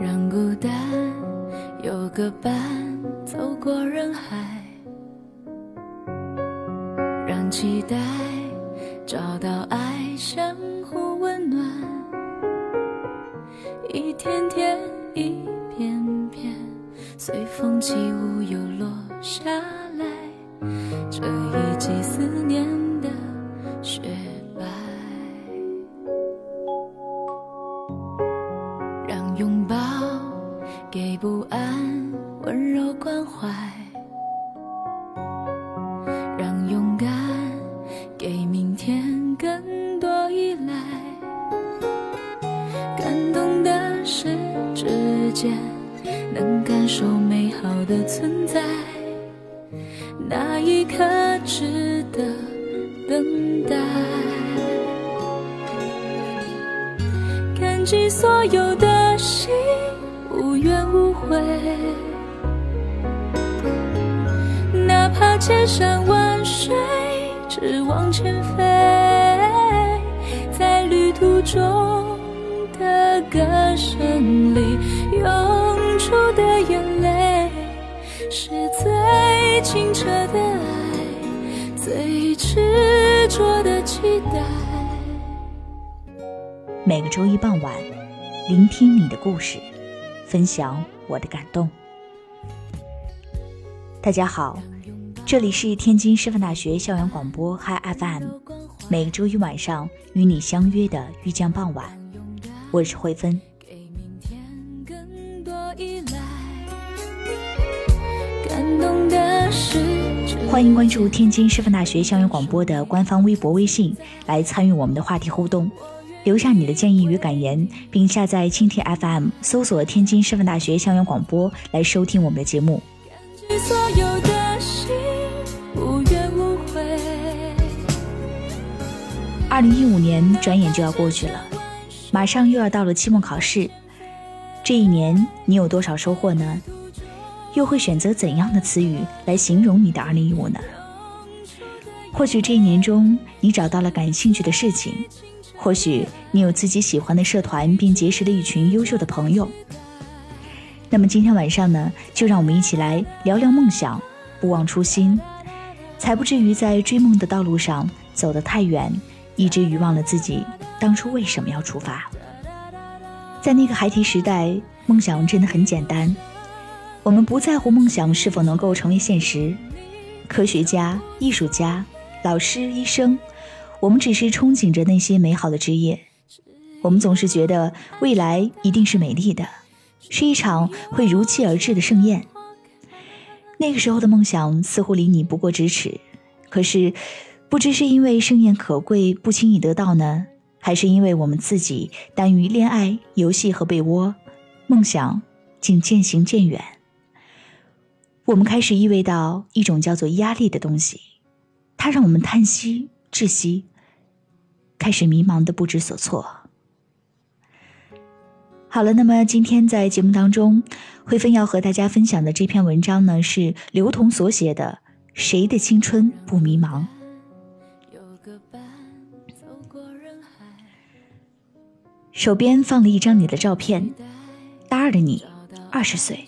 让孤单有个伴，走过人海，让期待找到爱，相互温暖。一天天，一片片，随风起舞又落下让勇敢给明天更多依赖。感动的是指尖能感受美好的存在，那一刻值得等待。感激所有的心，无怨无悔。千山万水，只往前飞。在旅途中的歌声里，涌出的眼泪，是最清澈的爱，最执着的期待。每个周一傍晚，聆听你的故事，分享我的感动。大家好，这里是天津师范大学校园广播 Hi FM，每周一晚上与你相约的遇见傍晚，我是慧芬。欢迎关注天津师范大学校园广播的官方微博、微信，来参与我们的话题互动，留下你的建议与感言，并下载蜻蜓 FM，搜索天津师范大学校园广播来收听我们的节目。二零一五年转眼就要过去了，马上又要到了期末考试。这一年你有多少收获呢？又会选择怎样的词语来形容你的二零一五呢？或许这一年中你找到了感兴趣的事情，或许你有自己喜欢的社团，并结识了一群优秀的朋友。那么今天晚上呢，就让我们一起来聊聊梦想，不忘初心，才不至于在追梦的道路上走得太远，一直遗忘了自己当初为什么要出发。在那个孩提时代，梦想真的很简单，我们不在乎梦想是否能够成为现实。科学家、艺术家、老师、医生，我们只是憧憬着那些美好的职业。我们总是觉得未来一定是美丽的。是一场会如期而至的盛宴。那个时候的梦想似乎离你不过咫尺，可是，不知是因为盛宴可贵不轻易得到呢，还是因为我们自己耽于恋爱、游戏和被窝，梦想竟渐行渐远。我们开始意味到一种叫做压力的东西，它让我们叹息、窒息，开始迷茫的不知所措。好了，那么今天在节目当中，慧芬要和大家分享的这篇文章呢，是刘同所写的《谁的青春不迷茫》。手边放了一张你的照片，大二的你，二十岁，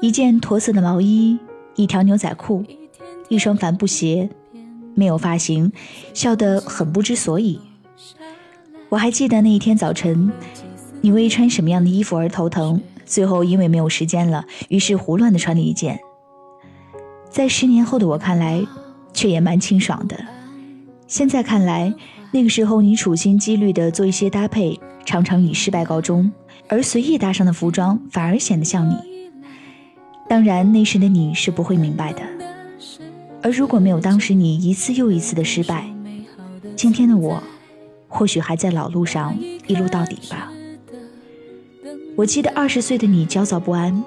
一件驼色的毛衣，一条牛仔裤，一双帆布鞋，没有发型，笑得很不知所以。我还记得那一天早晨，你为穿什么样的衣服而头疼，最后因为没有时间了，于是胡乱的穿了一件。在十年后的我看来，却也蛮清爽的。现在看来。那个时候，你处心积虑地做一些搭配，常常以失败告终；而随意搭上的服装，反而显得像你。当然，那时的你是不会明白的。而如果没有当时你一次又一次的失败，今天的我，或许还在老路上一路到底吧。我记得二十岁的你焦躁不安，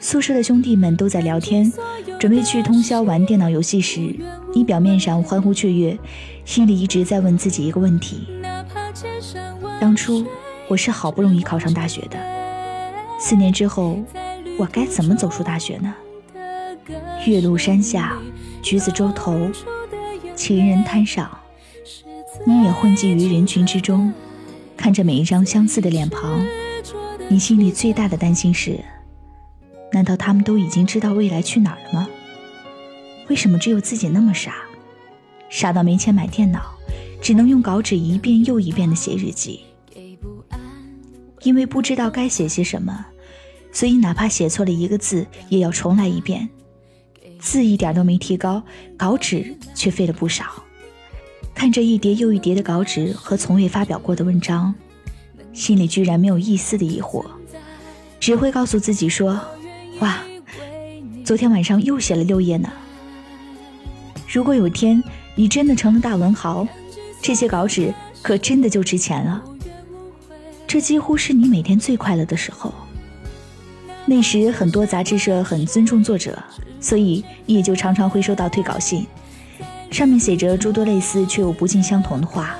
宿舍的兄弟们都在聊天，准备去通宵玩电脑游戏时，你表面上欢呼雀跃。心里一直在问自己一个问题：当初我是好不容易考上大学的，四年之后，我该怎么走出大学呢？岳麓山下，橘子洲头，情人滩上，你也混迹于人群之中，看着每一张相似的脸庞，你心里最大的担心是：难道他们都已经知道未来去哪了吗？为什么只有自己那么傻？傻到没钱买电脑，只能用稿纸一遍又一遍的写日记。因为不知道该写些什么，所以哪怕写错了一个字，也要重来一遍。字一点都没提高，稿纸却费了不少。看着一叠又一叠的稿纸和从未发表过的文章，心里居然没有一丝的疑惑，只会告诉自己说：“哇，昨天晚上又写了六页呢。”如果有一天，你真的成了大文豪，这些稿纸可真的就值钱了。这几乎是你每天最快乐的时候。那时很多杂志社很尊重作者，所以也就常常会收到退稿信，上面写着诸多类似却又不尽相同的话，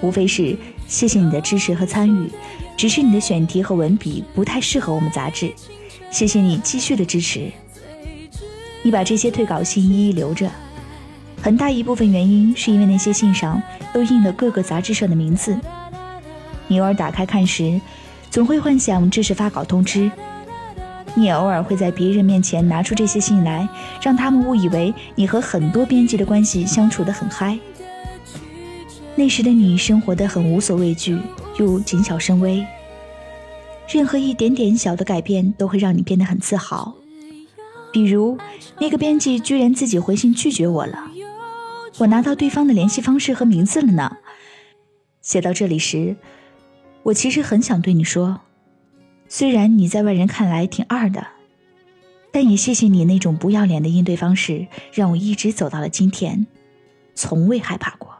无非是谢谢你的支持和参与，只是你的选题和文笔不太适合我们杂志，谢谢你继续的支持。你把这些退稿信一一留着。很大一部分原因是因为那些信上都印了各个杂志社的名字，你偶尔打开看时，总会幻想这是发稿通知。你也偶尔会在别人面前拿出这些信来，让他们误以为你和很多编辑的关系相处得很嗨。那时的你生活得很无所畏惧，又谨小慎微，任何一点点小的改变都会让你变得很自豪。比如，那个编辑居然自己回信拒绝我了。我拿到对方的联系方式和名字了呢。写到这里时，我其实很想对你说，虽然你在外人看来挺二的，但也谢谢你那种不要脸的应对方式，让我一直走到了今天，从未害怕过。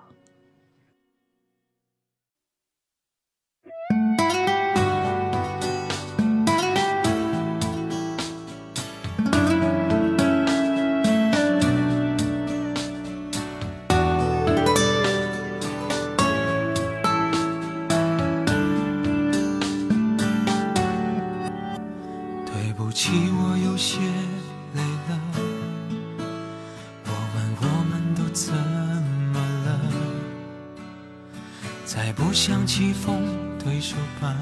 像起风对手吧，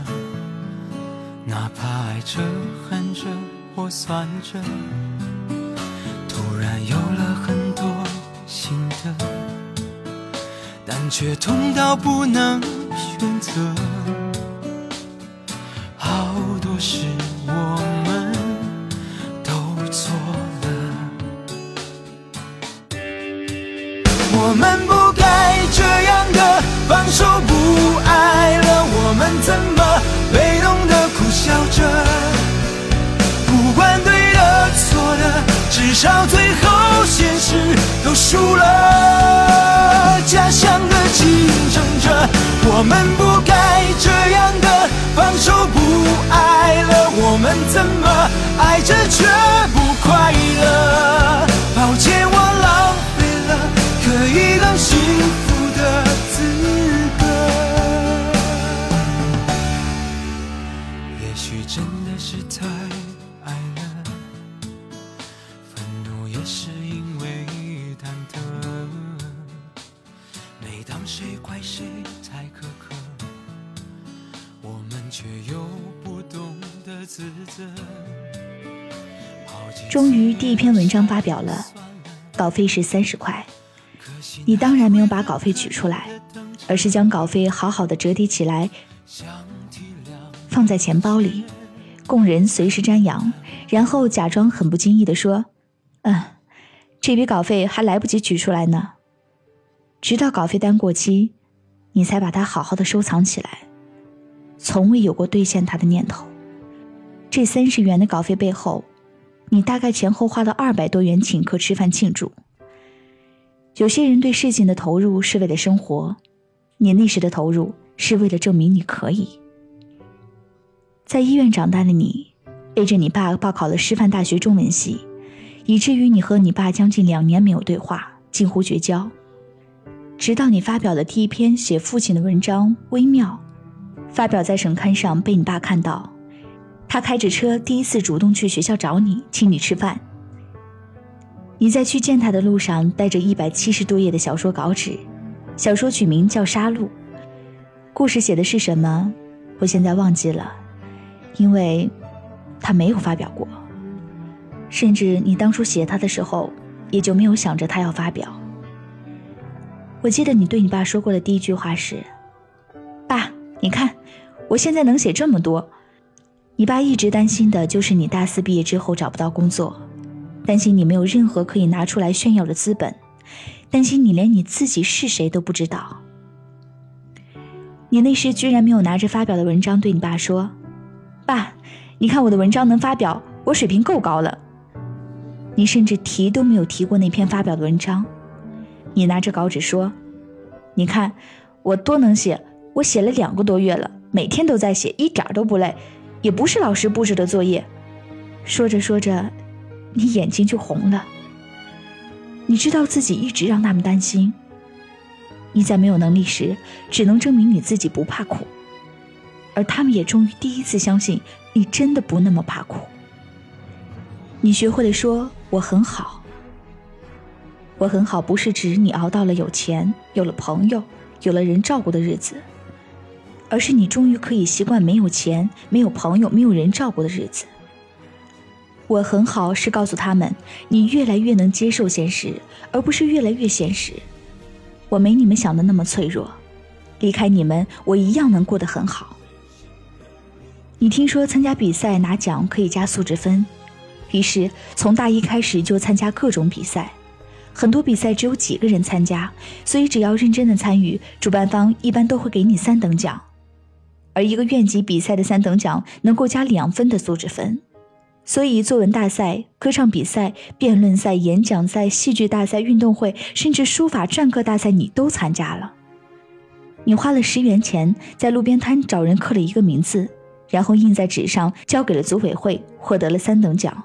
哪怕爱着、恨着或算着，突然有了很多心得，但却痛到不能选择。好多事我们都错了，我们输了。家乡的竞争者，我们不该这样的放手不爱了。我们怎么爱着却不快乐？抱歉，我浪费了可以更幸福终于，第一篇文章发表了，稿费是三十块。你当然没有把稿费取出来，而是将稿费好好的折叠起来，放在钱包里，供人随时瞻仰，然后假装很不经意的说：“嗯，这笔稿费还来不及取出来呢。”直到稿费单过期，你才把它好好的收藏起来，从未有过兑现它的念头。这三十元的稿费背后，你大概前后花了二百多元请客吃饭庆祝。有些人对事情的投入是为了生活，你那时的投入是为了证明你可以。在医院长大的你，背着你爸报考了师范大学中文系，以至于你和你爸将近两年没有对话，近乎绝交。直到你发表了第一篇写父亲的文章《微妙》，发表在省刊上被你爸看到，他开着车第一次主动去学校找你，请你吃饭。你在去见他的路上，带着一百七十多页的小说稿纸，小说取名叫《杀戮》，故事写的是什么，我现在忘记了，因为，他没有发表过，甚至你当初写他的时候，也就没有想着他要发表。我记得你对你爸说过的第一句话是：“爸，你看，我现在能写这么多。”你爸一直担心的就是你大四毕业之后找不到工作。担心你没有任何可以拿出来炫耀的资本，担心你连你自己是谁都不知道。你那时居然没有拿着发表的文章对你爸说：“爸，你看我的文章能发表，我水平够高了。”你甚至提都没有提过那篇发表的文章。你拿着稿纸说：“你看我多能写，我写了两个多月了，每天都在写，一点都不累，也不是老师布置的作业。”说着说着。你眼睛就红了。你知道自己一直让他们担心。你在没有能力时，只能证明你自己不怕苦，而他们也终于第一次相信你真的不那么怕苦。你学会了说我很好。我很好，不是指你熬到了有钱、有了朋友、有了人照顾的日子，而是你终于可以习惯没有钱、没有朋友、没有人照顾的日子。我很好，是告诉他们，你越来越能接受现实，而不是越来越现实。我没你们想的那么脆弱，离开你们，我一样能过得很好。你听说参加比赛拿奖可以加素质分，于是从大一开始就参加各种比赛，很多比赛只有几个人参加，所以只要认真的参与，主办方一般都会给你三等奖，而一个院级比赛的三等奖能够加两分的素质分。所以，作文大赛、歌唱比赛、辩论赛、演讲赛、戏剧大赛、运动会，甚至书法篆刻大赛，你都参加了。你花了十元钱，在路边摊找人刻了一个名字，然后印在纸上，交给了组委会，获得了三等奖。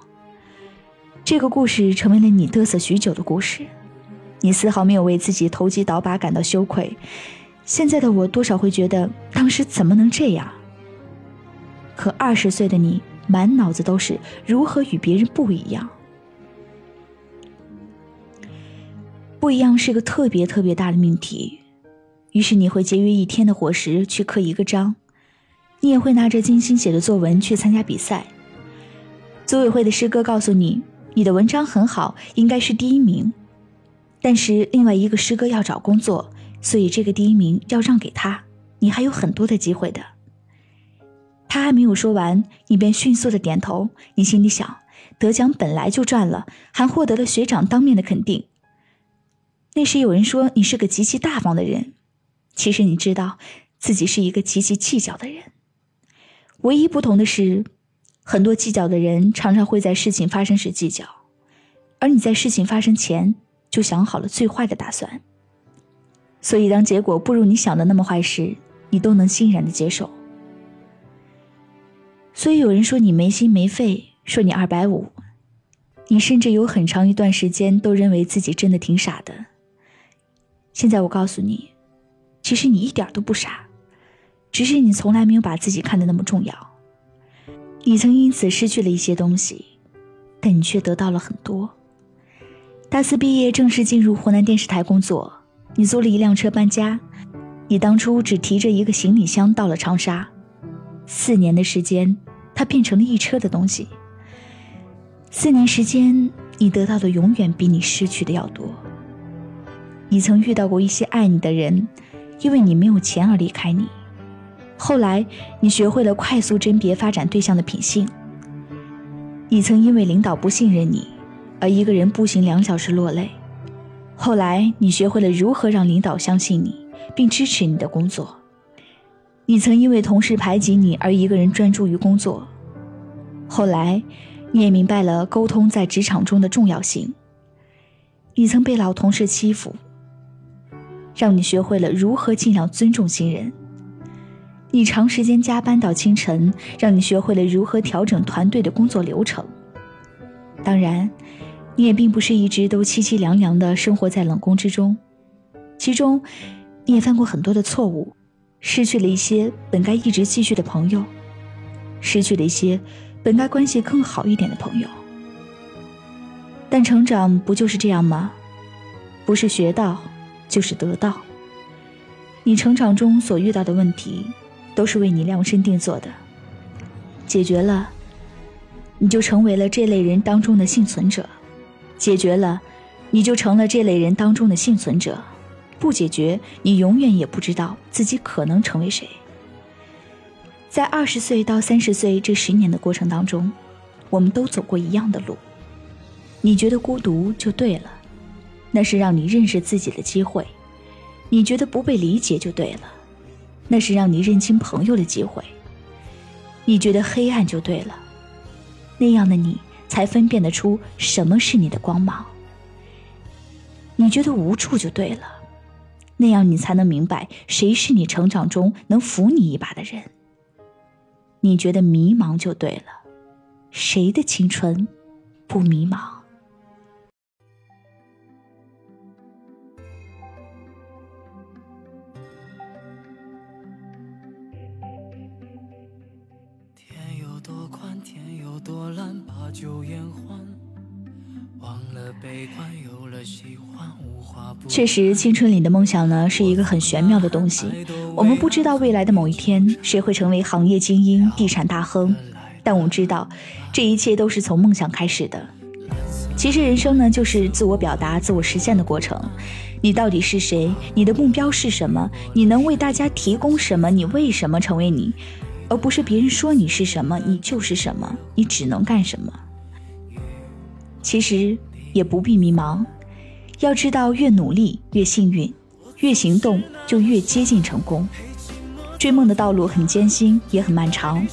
这个故事成为了你嘚瑟许久的故事，你丝毫没有为自己投机倒把感到羞愧。现在的我多少会觉得，当时怎么能这样？可二十岁的你。满脑子都是如何与别人不一样。不一样是个特别特别大的命题，于是你会节约一天的伙食去刻一个章，你也会拿着精心写的作文去参加比赛。组委会的师哥告诉你，你的文章很好，应该是第一名，但是另外一个师哥要找工作，所以这个第一名要让给他，你还有很多的机会的。他还没有说完，你便迅速的点头。你心里想，得奖本来就赚了，还获得了学长当面的肯定。那时有人说你是个极其大方的人，其实你知道自己是一个极其计较的人。唯一不同的是，很多计较的人常常会在事情发生时计较，而你在事情发生前就想好了最坏的打算。所以当结果不如你想的那么坏时，你都能欣然的接受。所以有人说你没心没肺，说你二百五，你甚至有很长一段时间都认为自己真的挺傻的。现在我告诉你，其实你一点都不傻，只是你从来没有把自己看得那么重要。你曾因此失去了一些东西，但你却得到了很多。大四毕业，正式进入湖南电视台工作，你租了一辆车搬家，你当初只提着一个行李箱到了长沙，四年的时间，它变成了一车的东西。四年时间，你得到的永远比你失去的要多。你曾遇到过一些爱你的人，因为你没有钱而离开你。后来，你学会了快速甄别发展对象的品性。你曾因为领导不信任你，而一个人步行两小时落泪。后来，你学会了如何让领导相信你，并支持你的工作。你曾因为同事排挤你而一个人专注于工作。后来，你也明白了沟通在职场中的重要性。你曾被老同事欺负。让你学会了如何尽量尊重新人。你长时间加班到清晨，让你学会了如何调整团队的工作流程。当然，你也并不是一直都凄凄凉凉的生活在冷宫之中，其中，你也犯过很多的错误，失去了一些本该一直继续的朋友，失去了一些本该关系更好一点的朋友。但成长不就是这样吗？不是学到。就是得到。你成长中所遇到的问题，都是为你量身定做的。解决了，你就成为了这类人当中的幸存者；解决了，你就成了这类人当中的幸存者；不解决，你永远也不知道自己可能成为谁。在二十岁到三十岁这十年的过程当中，我们都走过一样的路。你觉得孤独就对了。那是让你认识自己的机会，你觉得不被理解就对了；那是让你认清朋友的机会。你觉得黑暗就对了，那样的你才分辨得出什么是你的光芒。你觉得无助就对了，那样你才能明白谁是你成长中能扶你一把的人。你觉得迷茫就对了，谁的青春不迷茫？确实，青春里的梦想呢，是一个很玄妙的东西。我们不知道未来的某一天谁会成为行业精英、地产大亨，但我们知道，这一切都是从梦想开始的。其实，人生呢，就是自我表达、自我实现的过程。你到底是谁？你的目标是什么？你能为大家提供什么？你为什么成为你？而不是别人说你是什么，你就是什么，你只能干什么。其实也不必迷茫，要知道越努力越幸运，越行动就越接近成功。追梦的道路很艰辛，也很漫长，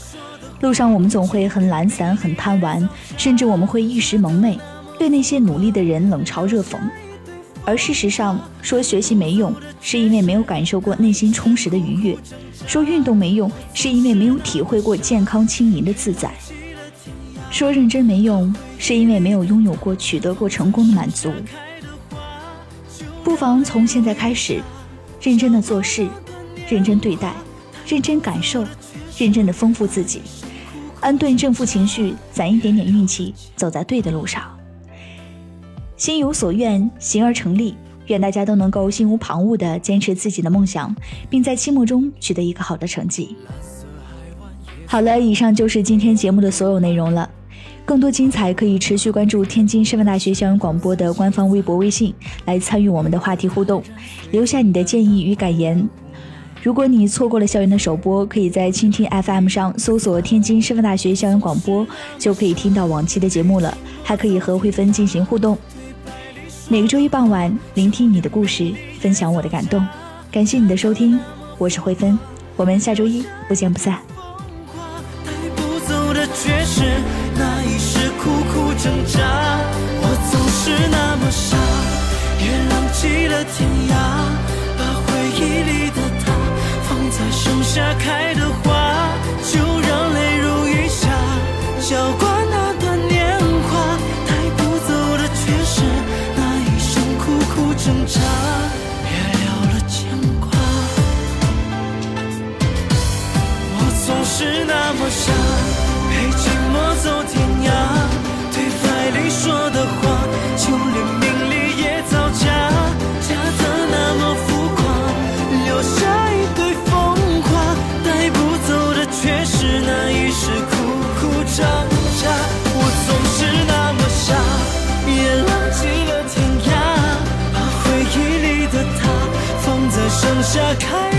路上我们总会很懒散、很贪玩，甚至我们会一时蒙昧，对那些努力的人冷嘲热讽。而事实上，说学习没用，是因为没有感受过内心充实的愉悦；说运动没用，是因为没有体会过健康轻盈的自在；说认真没用，是因为没有拥有过取得过成功的满足。不妨从现在开始，认真的做事，认真对待，认真感受，认真的丰富自己，安顿正负情绪，攒一点点运气，走在对的路上。心有所愿，行而成立。愿大家都能够心无旁骛地坚持自己的梦想，并在期末中取得一个好的成绩。好了，以上就是今天节目的所有内容了。更多精彩可以持续关注天津师范大学校园广播的官方微博、微信，来参与我们的话题互动，留下你的建议与感言。如果你错过了校园的首播，可以在蜻蜓 FM 上搜索“天津师范大学校园广播”，就可以听到往期的节目了，还可以和慧芬进行互动。每个周一傍晚，聆听你的故事，分享我的感动。感谢你的收听，我是慧芬，我们下周一不见不散。苦苦挣扎，我总是那么傻，也浪迹了天涯。把回忆里的他放在盛夏开的花，就让泪如雨下。浇灌那段年华，带不走的却是那一声苦苦挣扎。别了了牵挂，我总是那么傻，陪寂寞走天涯。的话，就连名利也造假，假的那么浮夸，留下一堆风华，带不走的却是那一世苦苦挣扎。我总是那么傻，也浪迹了天涯，把回忆里的他放在盛夏开。